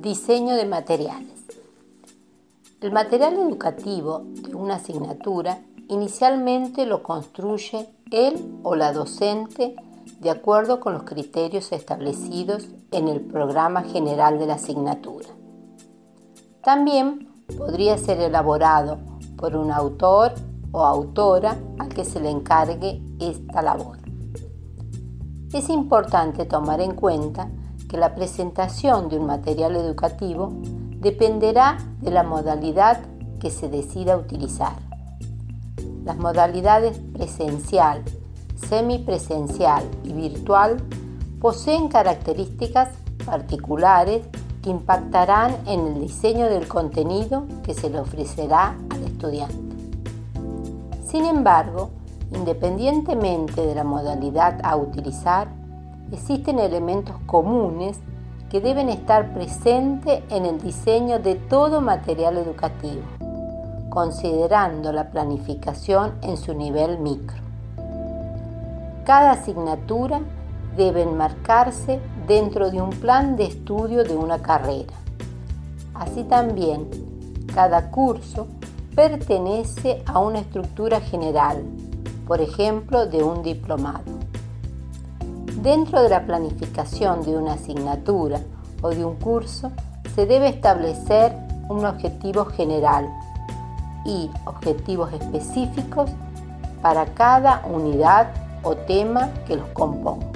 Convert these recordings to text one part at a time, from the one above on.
Diseño de materiales. El material educativo de una asignatura inicialmente lo construye él o la docente de acuerdo con los criterios establecidos en el programa general de la asignatura. También podría ser elaborado por un autor o autora al que se le encargue esta labor. Es importante tomar en cuenta la presentación de un material educativo dependerá de la modalidad que se decida utilizar. Las modalidades presencial, semipresencial y virtual poseen características particulares que impactarán en el diseño del contenido que se le ofrecerá al estudiante. Sin embargo, independientemente de la modalidad a utilizar, existen elementos comunes que deben estar presentes en el diseño de todo material educativo, considerando la planificación en su nivel micro. Cada asignatura debe enmarcarse dentro de un plan de estudio de una carrera. Así también, cada curso pertenece a una estructura general, por ejemplo, de un diplomado. Dentro de la planificación de una asignatura o de un curso se debe establecer un objetivo general y objetivos específicos para cada unidad o tema que los componga.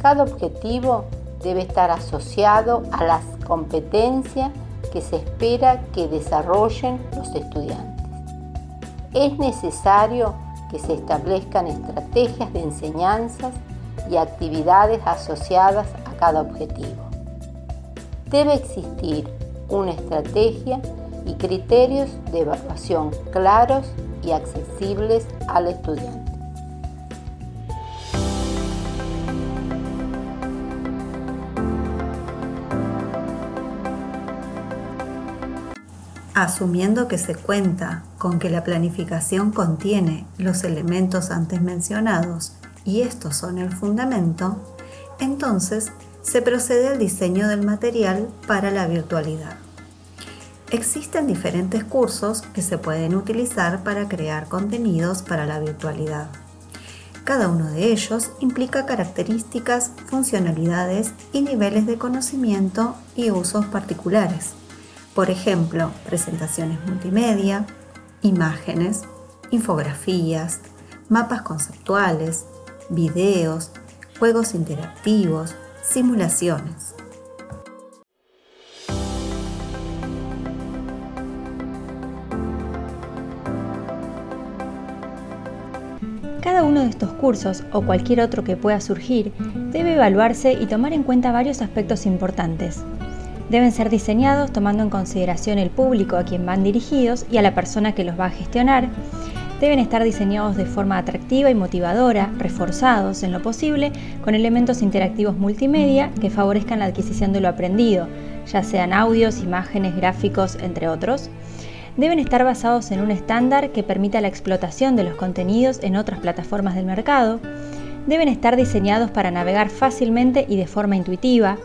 Cada objetivo debe estar asociado a las competencias que se espera que desarrollen los estudiantes. Es necesario que se establezcan estrategias de enseñanzas y actividades asociadas a cada objetivo. Debe existir una estrategia y criterios de evaluación claros y accesibles al estudiante. Asumiendo que se cuenta con que la planificación contiene los elementos antes mencionados y estos son el fundamento, entonces se procede al diseño del material para la virtualidad. Existen diferentes cursos que se pueden utilizar para crear contenidos para la virtualidad. Cada uno de ellos implica características, funcionalidades y niveles de conocimiento y usos particulares. Por ejemplo, presentaciones multimedia, imágenes, infografías, mapas conceptuales, videos, juegos interactivos, simulaciones. Cada uno de estos cursos o cualquier otro que pueda surgir debe evaluarse y tomar en cuenta varios aspectos importantes. Deben ser diseñados tomando en consideración el público a quien van dirigidos y a la persona que los va a gestionar, deben estar diseñados de forma atractiva y motivadora, reforzados en lo posible con elementos interactivos multimedia que favorezcan la adquisición de lo aprendido, ya sean audios, imágenes, gráficos, entre otros. Deben estar basados en un estándar que permita la explotación de los contenidos en otras plataformas del mercado. Deben estar diseñados para navegar fácilmente y de forma intuitiva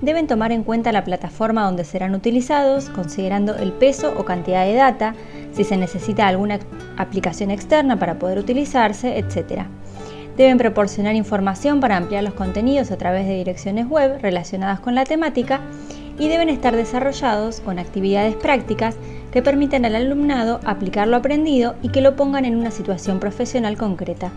deben tomar en cuenta la plataforma donde serán utilizados, considerando el peso o cantidad de data, si se necesita alguna aplicación externa para poder utilizarse, etc. Deben proporcionar información para ampliar los contenidos a través de direcciones web relacionadas con la temática y deben estar desarrollados con actividades prácticas que permitan al alumnado aplicar lo aprendido y que lo pongan en una situación profesional concreta.